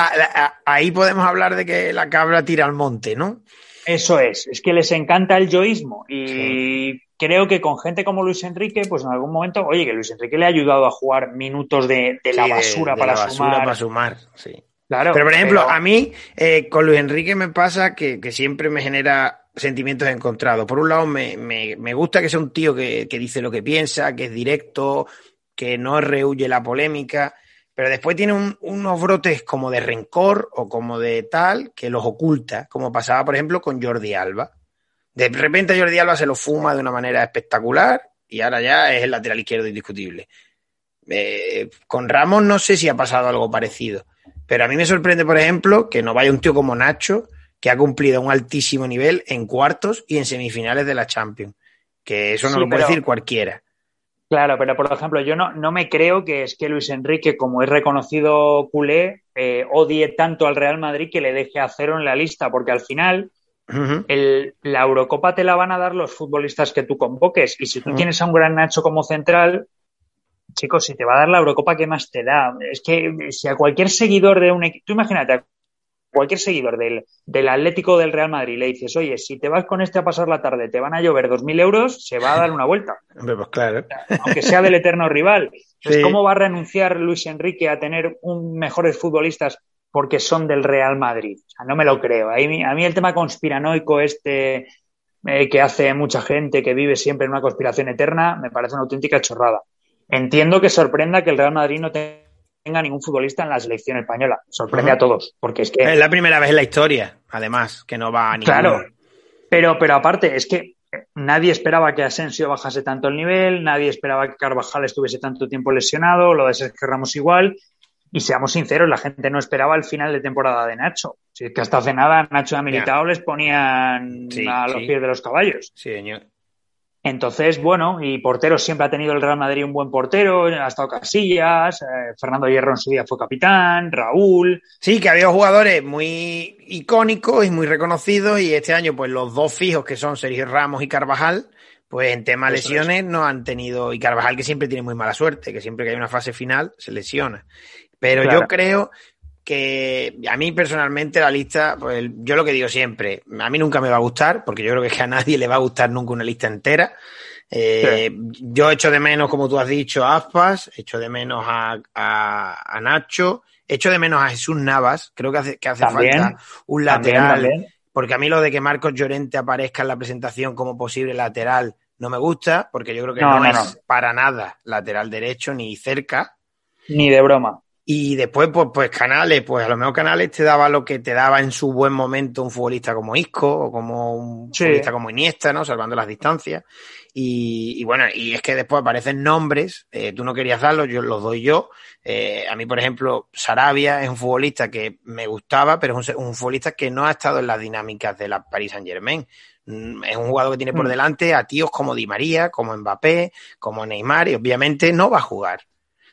ahí podemos hablar de que la cabra tira al monte, ¿no? Eso es, es que les encanta el yoísmo y creo que con gente como Luis Enrique, pues en algún momento, oye, que Luis Enrique le ha ayudado a jugar minutos de, la basura para la basura Para sumar, sí. Claro, pero por ejemplo, a mí eh, con Luis Enrique me pasa que, siempre me genera sentimientos encontrados. Por un lado, me, gusta que sea un tío que, dice lo que piensa, que es directo, que no rehuye la polémica, pero después tiene unos brotes como de rencor o como de tal que los oculta, como pasaba, por ejemplo, con Jordi Alba. De repente Jordi Alba se lo fuma de una manera espectacular y ahora ya es el lateral izquierdo indiscutible. Eh, con Ramos no sé si ha pasado algo parecido. Pero a mí me sorprende, por ejemplo, que no vaya un tío como Nacho, que ha cumplido un altísimo nivel en cuartos y en semifinales de la Champions. Que eso no lo puede decir cualquiera. Claro, pero por ejemplo, yo no, no me creo que es que Luis Enrique, como es reconocido culé, eh, odie tanto al Real Madrid que le deje a cero en la lista, porque al final la Eurocopa te la van a dar los futbolistas que tú convoques. Y si tú tienes a un gran Nacho como central, chicos, si te va a dar la Eurocopa, ¿qué más te da? Es que si a cualquier seguidor de un equipo, tú imagínate, a cualquier seguidor del, del Atlético del Real Madrid le dices, oye, si te vas con este a pasar la tarde, te van a llover 2.000 euros, se va a dar una vuelta. (laughs) pues claro. Aunque sea del eterno rival. Pues, ¿Cómo va a renunciar Luis Enrique a tener un mejores futbolistas porque son del Real Madrid? O sea, no me lo creo. A mí, a mí el tema conspiranoico este eh, que hace mucha gente que vive siempre en una conspiración eterna me parece una auténtica chorrada. Entiendo que sorprenda que el Real Madrid no tenga ningún futbolista en la selección española. Sorprende a todos, porque es que... Es la primera vez en la historia, además, que no va a ningún... Claro, pero, pero aparte, es que nadie esperaba que Asensio bajase tanto el nivel, nadie esperaba que Carvajal estuviese tanto tiempo lesionado, lo de Sergio Ramos igual, y seamos sinceros, la gente no esperaba el final de temporada de Nacho. Si es que hasta hace nada Nacho y Militao les ponían a los pies de los caballos. Sí, señor. Entonces, bueno, y portero siempre ha tenido el Real Madrid un buen portero, ha estado Casillas, eh, Fernando Hierro en su día fue capitán, Raúl. Sí, que había jugadores muy icónicos y muy reconocidos y este año pues los dos fijos que son Sergio Ramos y Carvajal, pues en tema lesiones no han tenido, y Carvajal que siempre tiene muy mala suerte, que siempre que hay una fase final se lesiona. Pero yo creo que a mí personalmente la lista, pues yo lo que digo siempre, a mí nunca me va a gustar, porque yo creo que, a nadie le va a gustar nunca una lista entera. Eh, yo echo de menos, como tú has dicho, a Aspas, echo de menos a, a, Nacho, echo de menos a Jesús Navas, creo que hace, que hace falta un lateral, porque a mí lo de que Marcos Llorente aparezca en la presentación como posible lateral no me gusta, porque yo creo que no, es para nada lateral derecho ni cerca. Ni de broma. Y después, pues, pues Canales, pues a lo mejor Canales te daba lo que te daba en su buen momento un futbolista como Isco o como un futbolista como Iniesta, ¿no? Salvando las distancias. Y, bueno, y es que después aparecen nombres, eh, tú no querías darlos, yo los doy yo. Eh, a mí, por ejemplo, Sarabia es un futbolista que me gustaba, pero es un, futbolista que no ha estado en las dinámicas de la Paris Saint Germain. Mm, es un jugador que tiene por mm. delante a tíos como Di María, como Mbappé, como Neymar, y obviamente no va a jugar.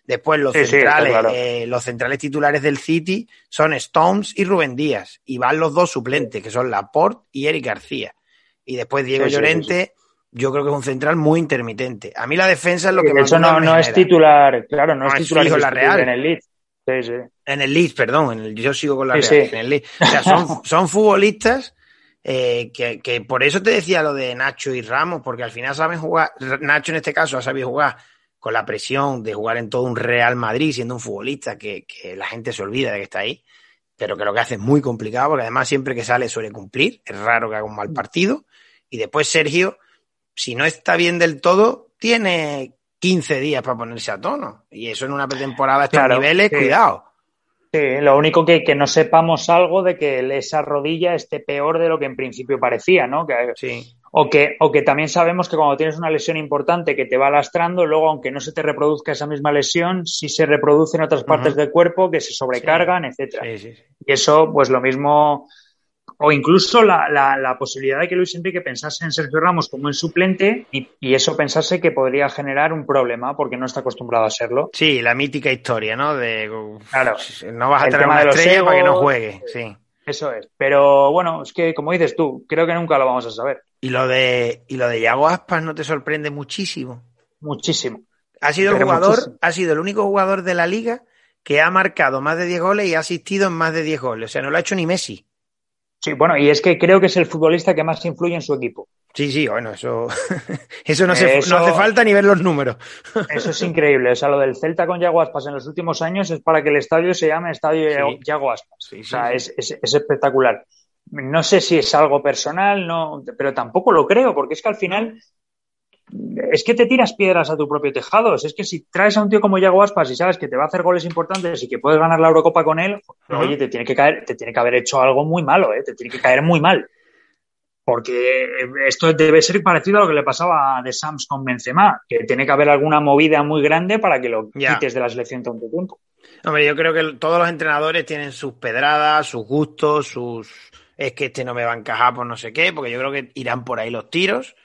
Después los centrales, eh, los centrales titulares del City son Stones y Rubén Díaz. Y van los dos suplentes, que son Laporte y Eric García. Y después Diego Llorente, yo creo que es un central muy intermitente. A mí la defensa es lo que más Eso no, no es titular, claro, no, es titular en la Real. En el Leeds. En el Leeds, perdón, yo sigo con la Real. En el Leeds. O sea, son, (laughs) son futbolistas eh, que, que, por eso te decía lo de Nacho y Ramos, porque al final saben jugar, Nacho en este caso ha sabido jugar con la presión de jugar en todo un Real Madrid, siendo un futbolista que, la gente se olvida de que está ahí, pero que lo que hace es muy complicado, porque además siempre que sale suele cumplir, es raro que haga un mal partido. Y después Sergio, si no está bien del todo, tiene 15 días para ponerse a tono. Y eso en una pretemporada a estos niveles, cuidado. Sí, lo único que, que no sepamos algo de que esa rodilla esté peor de lo que en principio parecía, ¿no? Que, sí. O que, o que también sabemos que cuando tienes una lesión importante que te va lastrando, luego aunque no se te reproduzca esa misma lesión, sí se reproduce en otras partes del cuerpo que se sobrecargan, etcétera. y eso, pues lo mismo, o incluso la, la, posibilidad de que Luis Enrique pensase en Sergio Ramos como en suplente y, eso pensase que podría generar un problema porque no está acostumbrado a serlo. Sí, la mítica historia, ¿no? De claro, no vas a tener una estrella para que no juegue, sí. Eso es. Pero bueno, es que como dices tú, creo que nunca lo vamos a saber. ¿Y lo de, y lo de Yago Aspas no te sorprende muchísimo? Muchísimo. Ha sido el jugador, ha sido el único jugador de la liga que ha marcado más de 10 goles y ha asistido en más de 10 goles. O sea, no lo ha hecho ni Messi. Sí, bueno, y es que creo que es el futbolista que más influye en su equipo. Sí, sí, bueno, eso, (laughs) eso, no, se, no hace falta ni ver los números. (laughs) Eso es increíble. O sea, lo del Celta con Yago Aspas en los últimos años es para que el estadio se llame Estadio Yago Aspas. o sea, es, es, es, espectacular. No sé si es algo personal, no, pero tampoco lo creo, porque es que al final es que te tiras piedras a tu propio tejado. Es que si traes a un tío como Yago Aspas y sabes que te va a hacer goles importantes y que puedes ganar la Eurocopa con él, oye, te tiene que caer, te tiene que haber hecho algo muy malo, ¿eh? te tiene que caer muy mal. Porque esto debe ser parecido a lo que le pasaba a De Sams con Benzema, que tiene que haber alguna movida muy grande para que lo quites de la selección tanto tiempo. Hombre, yo creo que todos los entrenadores tienen sus pedradas, sus gustos, sus es que este no me va a encajar por no sé qué, porque yo creo que irán por ahí los tiros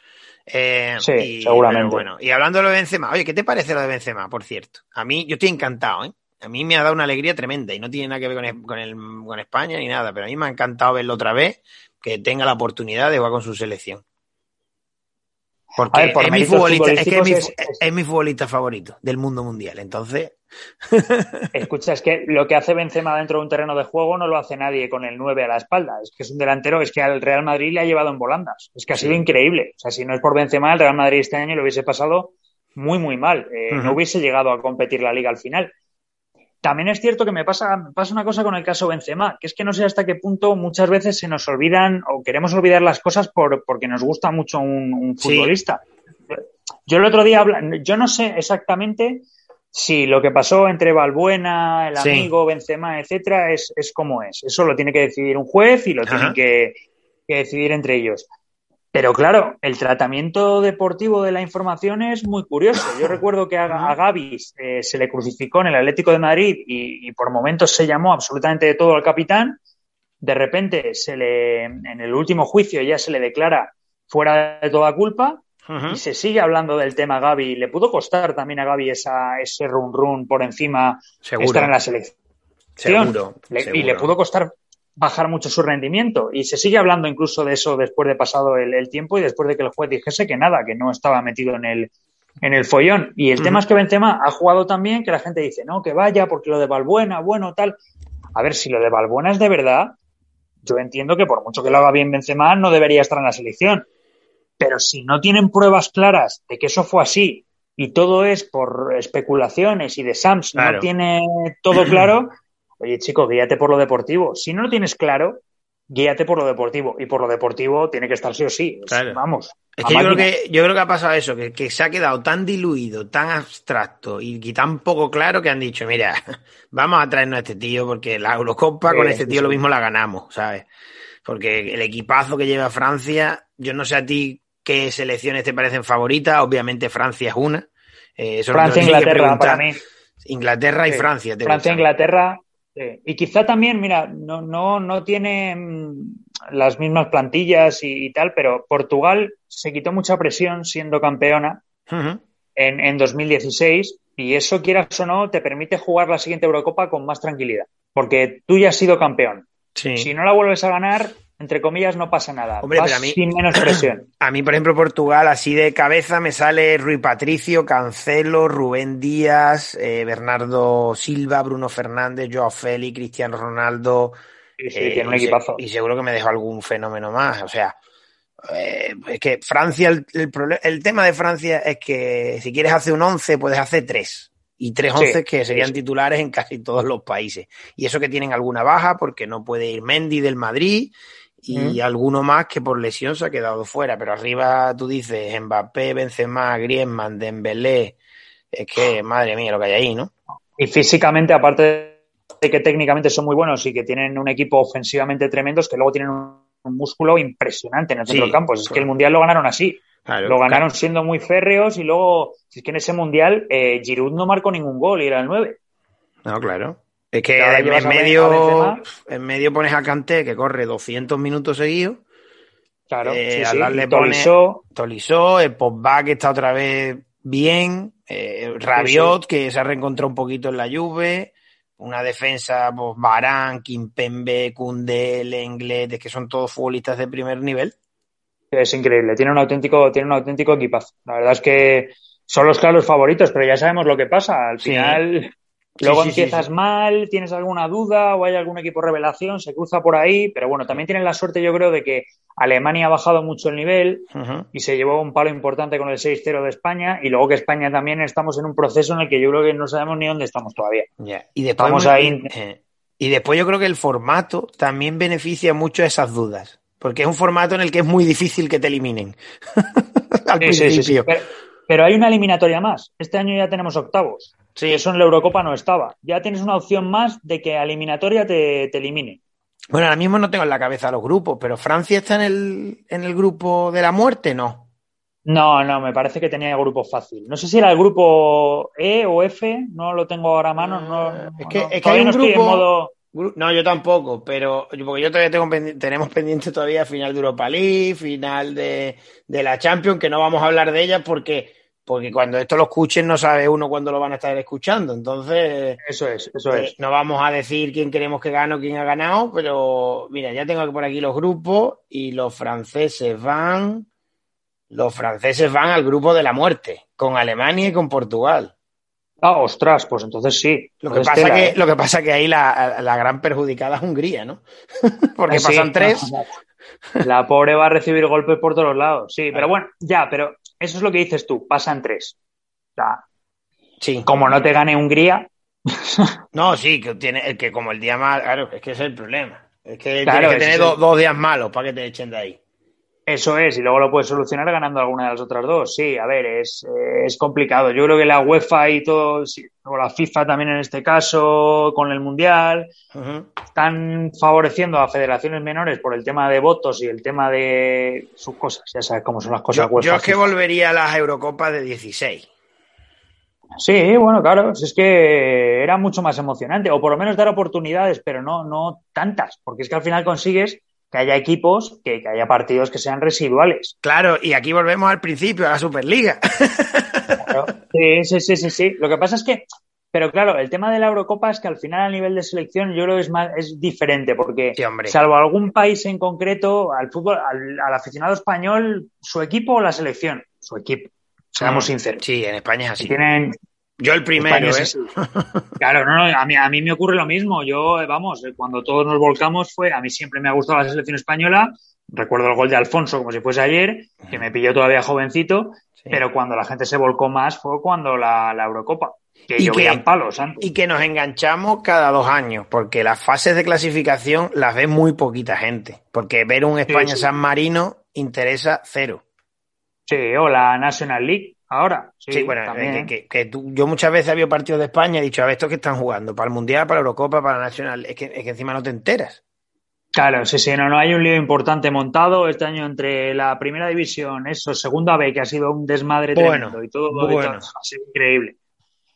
eh, sí, seguramente. Bueno, y hablando de lo de Benzema, oye, ¿qué te parece lo de Benzema, por cierto? A mí, yo estoy encantado, ¿eh? A mí me ha dado una alegría tremenda y no tiene nada que ver con, el, con España ni nada, pero a mí me ha encantado verlo otra vez, que tenga la oportunidad de jugar con su selección. Porque es, mi futbolista, es, que es, mi, futbolista favorito del mundo mundial. Entonces. (laughs) Escucha, es que lo que hace Benzema dentro de un terreno de juego no lo hace nadie con el 9 a la espalda. Es que es un delantero, es que al Real Madrid le ha llevado en volandas. Es que ha sido increíble. O sea, si no es por Benzema, el Real Madrid este año lo hubiese pasado muy, muy mal. Eh, no hubiese llegado a competir la liga al final. También es cierto que me pasa, pasa una cosa con el caso Benzema, que es que no sé hasta qué punto muchas veces se nos olvidan o queremos olvidar las cosas por, porque nos gusta mucho un, futbolista. Yo el otro día, yo no sé exactamente si lo que pasó entre Balbuena, el amigo, Benzema, etcétera, es, es como es. Eso lo tiene que decidir un juez y lo tiene que, que decidir entre ellos. Pero claro, el tratamiento deportivo de la información es muy curioso. Yo (laughs) recuerdo que a, a Gaby eh, se le crucificó en el Atlético de Madrid y, por momentos se llamó absolutamente de todo al capitán. De repente, se le, en el último juicio ya se le declara fuera de toda culpa y se sigue hablando del tema Gaby. Le pudo costar también a Gaby esa, ese run run por encima estar en la selección. Seguro, Y le pudo costar bajar mucho su rendimiento. Y se sigue hablando incluso de eso después de pasado el, tiempo y después de que el juez dijese que nada, que no estaba metido en el, en el follón. Y el tema es que Benzema ha jugado también que la gente dice, no, que vaya, porque lo de Balbuena, bueno, tal. A ver, si lo de Balbuena es de verdad, yo entiendo que por mucho que lo haga bien Benzema, no debería estar en la selección. Pero si no tienen pruebas claras de que eso fue así y todo es por especulaciones y de Sams no tiene todo claro, (clears throat) Oye, chico, guíate por lo deportivo. Si no lo tienes claro, guíate por lo deportivo. Y por lo deportivo tiene que estar sí o sí. Vamos. Es que yo creo que yo creo que ha pasado eso, que, se ha quedado tan diluido, tan abstracto y, tan poco claro que han dicho, mira, (laughs) vamos a traernos a este tío porque la Eurocopa con este tío lo mismo la ganamos, ¿sabes? Porque el equipazo que lleva Francia, yo no sé a ti qué selecciones te parecen favoritas, obviamente Francia es una. Eh, Francia, Inglaterra, para mí. Inglaterra y Francia. Francia, Inglaterra, y quizá también, mira, no, no, no tiene mm, las mismas plantillas y, tal, pero Portugal se quitó mucha presión siendo campeona en, en 2016 y eso, quieras o no, te permite jugar la siguiente Eurocopa con más tranquilidad, porque tú ya has sido campeón. Si no la vuelves a ganar, entre comillas, no pasa nada. Hombre, a mí, sin menos presión. (clears throat) A mí, por ejemplo, Portugal, así de cabeza, me sale Rui Patricio, Cancelo, Rubén Díaz, eh, Bernardo Silva, Bruno Fernández, Joao Félix, Cristiano Ronaldo. Sí, sí, tiene un eh, equipazo. Y seguro que me dejo algún fenómeno más. O sea, eh, es que Francia, el, el, tema de Francia es que si quieres hacer un 11, puedes hacer tres. Y tres once que serían titulares en casi todos los países. Y eso que tienen alguna baja, porque no puede ir Mendy del Madrid y alguno más que por lesión se ha quedado fuera. Pero arriba tú dices Mbappé, Benzema, Griezmann, Dembélé, es que madre mía lo que hay ahí, ¿no? Y físicamente, aparte de que técnicamente son muy buenos y que tienen un equipo ofensivamente tremendo, es que luego tienen un, músculo impresionante en el centro campo. Es que el Mundial lo ganaron así. lo ganaron siendo muy férreos y luego, si es que en ese Mundial eh, Giroud no marcó ningún gol y era el 9. No, claro. Es que en medio, en medio pones a Kanté que corre 200 minutos seguidos. Claro, eh, le Tolisó, el Pogba que está otra vez bien, eh, Rabiot que se ha reencontrado un poquito en la Juve, una defensa, pues Barán, Kimpembe, Kunde, Lenglet, que son todos futbolistas de primer nivel. Es increíble, tiene un auténtico, tiene un auténtico equipazo. La verdad es que son los claros favoritos, pero ya sabemos lo que pasa. Al final, luego empiezas mal, tienes alguna duda o hay algún equipo revelación, se cruza por ahí, pero bueno, también tienes la suerte, yo creo, de que Alemania ha bajado mucho el nivel y se llevó un palo importante con el 6-0 de España y luego que España también estamos en un proceso en el que yo creo que no sabemos ni dónde estamos todavía. Y después, ahí. Eh, y después yo creo que el formato también beneficia mucho esas dudas. Porque es un formato en el que es muy difícil que te eliminen. (laughs) Al principio. pero, hay una eliminatoria más. Este año ya tenemos octavos. Sí. Eso en la Eurocopa no estaba. Ya tienes una opción más de que a eliminatoria te, te elimine. Bueno, ahora mismo no tengo en la cabeza los grupos, pero Francia está en el, en el grupo de la muerte, ¿no? No, no, me parece que tenía el grupo fácil. No sé si era el grupo E o F, no lo tengo ahora a mano. No, es que, es que hay un grupo. No, yo tampoco, pero porque yo todavía tengo tenemos pendiente todavía final de Europa League, final de, la Champions, que no vamos a hablar de ella porque, porque cuando esto lo escuchen no sabe uno cuándo lo van a estar escuchando. Entonces, eso es, eso eh, es. No vamos a decir quién queremos que gane o quién ha ganado, pero mira, ya tengo por aquí los grupos y los franceses van, los franceses van al grupo de la muerte, con Alemania y con Portugal. Ah, ostras, pues entonces sí. Lo que, pasa que, ¿eh? lo que pasa que ahí la, gran perjudicada es Hungría, ¿no? (laughs) Porque ah, pasan tres. (laughs) La pobre va a recibir golpes por todos lados. Sí, pero bueno, ya, pero eso es lo que dices tú, pasan tres. O sí. Como no te gane Hungría. (laughs) no, sí, que tiene, que como el día más, claro, es que ese es el problema. Es que tienes que tener dos días malos para que te echen de ahí. Eso es, y luego lo puedes solucionar ganando alguna de las otras dos. Sí, a ver, es, es complicado. Yo creo que la UEFA y todo, o la FIFA también en este caso, con el Mundial, están favoreciendo a federaciones menores por el tema de votos y el tema de sus cosas. Ya sabes cómo son las cosas. Yo, yo es que volvería a las Eurocopas de 16. Sí, bueno, claro, es que era mucho más emocionante, o por lo menos dar oportunidades, pero no, no tantas, porque es que al final consigues que haya equipos, que, haya partidos que sean residuales. Claro, y aquí volvemos al principio, a la Superliga. sí, sí, sí, sí, sí. Lo que pasa es que, pero claro, el tema de la Eurocopa es que al final a nivel de selección yo creo que es más, es diferente, porque salvo algún país en concreto, al fútbol, al, aficionado español, su equipo o la selección, su equipo. Seamos mm, sinceros. Sí, en España es así. Tienen, yo el primero, ¿eh? (laughs) Claro, no, no, a mí, a mí me ocurre lo mismo. Yo, eh, vamos, eh, cuando todos nos volcamos fue, a mí siempre me ha gustado la selección española. Recuerdo el gol de Alfonso como si fuese ayer, que me pilló todavía jovencito, pero cuando la gente se volcó más fue cuando la, Eurocopa. Que y que, palos Y que nos enganchamos cada dos años, porque las fases de clasificación las ve muy poquita gente. Porque ver un España-San Marino interesa cero. Sí, o la National League ahora. Sí, bueno, que, yo muchas veces había partidos de España y he dicho, a ver, ¿estos que están jugando? ¿Para el Mundial, para la Eurocopa, para la Nacional? Es que, es que encima no te enteras. Claro, sí, sí, no, no hay un lío importante montado este año entre la primera división, eso, segunda B, que ha sido un desmadre tremendo y todo, bueno. ha sido increíble.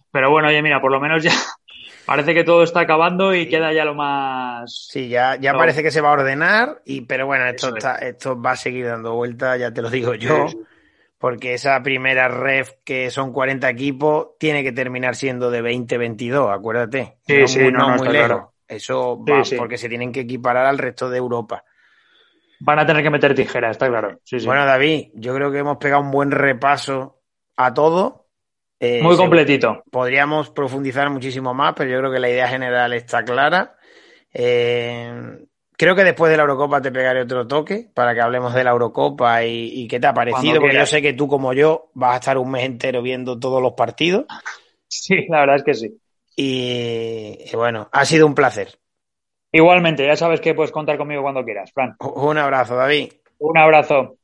Pero bueno, oye, mira, por lo menos ya (laughs) parece que todo está acabando y queda ya lo más. Sí, ya, ya parece que se va a ordenar, y pero bueno, esto, está, esto va a seguir dando vueltas, ya te lo digo yo porque esa primera ref que son 40 equipos tiene que terminar siendo de 20-22, acuérdate. Sí, no, sí, no, muy lejos. Eso va porque se tienen que equiparar al resto de Europa. Van a tener que meter tijeras, está claro. Bueno, David, yo creo que hemos pegado un buen repaso a todo. Eh, muy completito. Podríamos profundizar muchísimo más, pero yo creo que la idea general está clara. Eh, Creo que después de la Eurocopa te pegaré otro toque para que hablemos de la Eurocopa y, qué te ha parecido, porque yo sé que tú como yo vas a estar un mes entero viendo todos los partidos. Sí, la verdad es que sí. Y, bueno, ha sido un placer. Igualmente, ya sabes que puedes contar conmigo cuando quieras, Fran. Un abrazo, David. Un abrazo.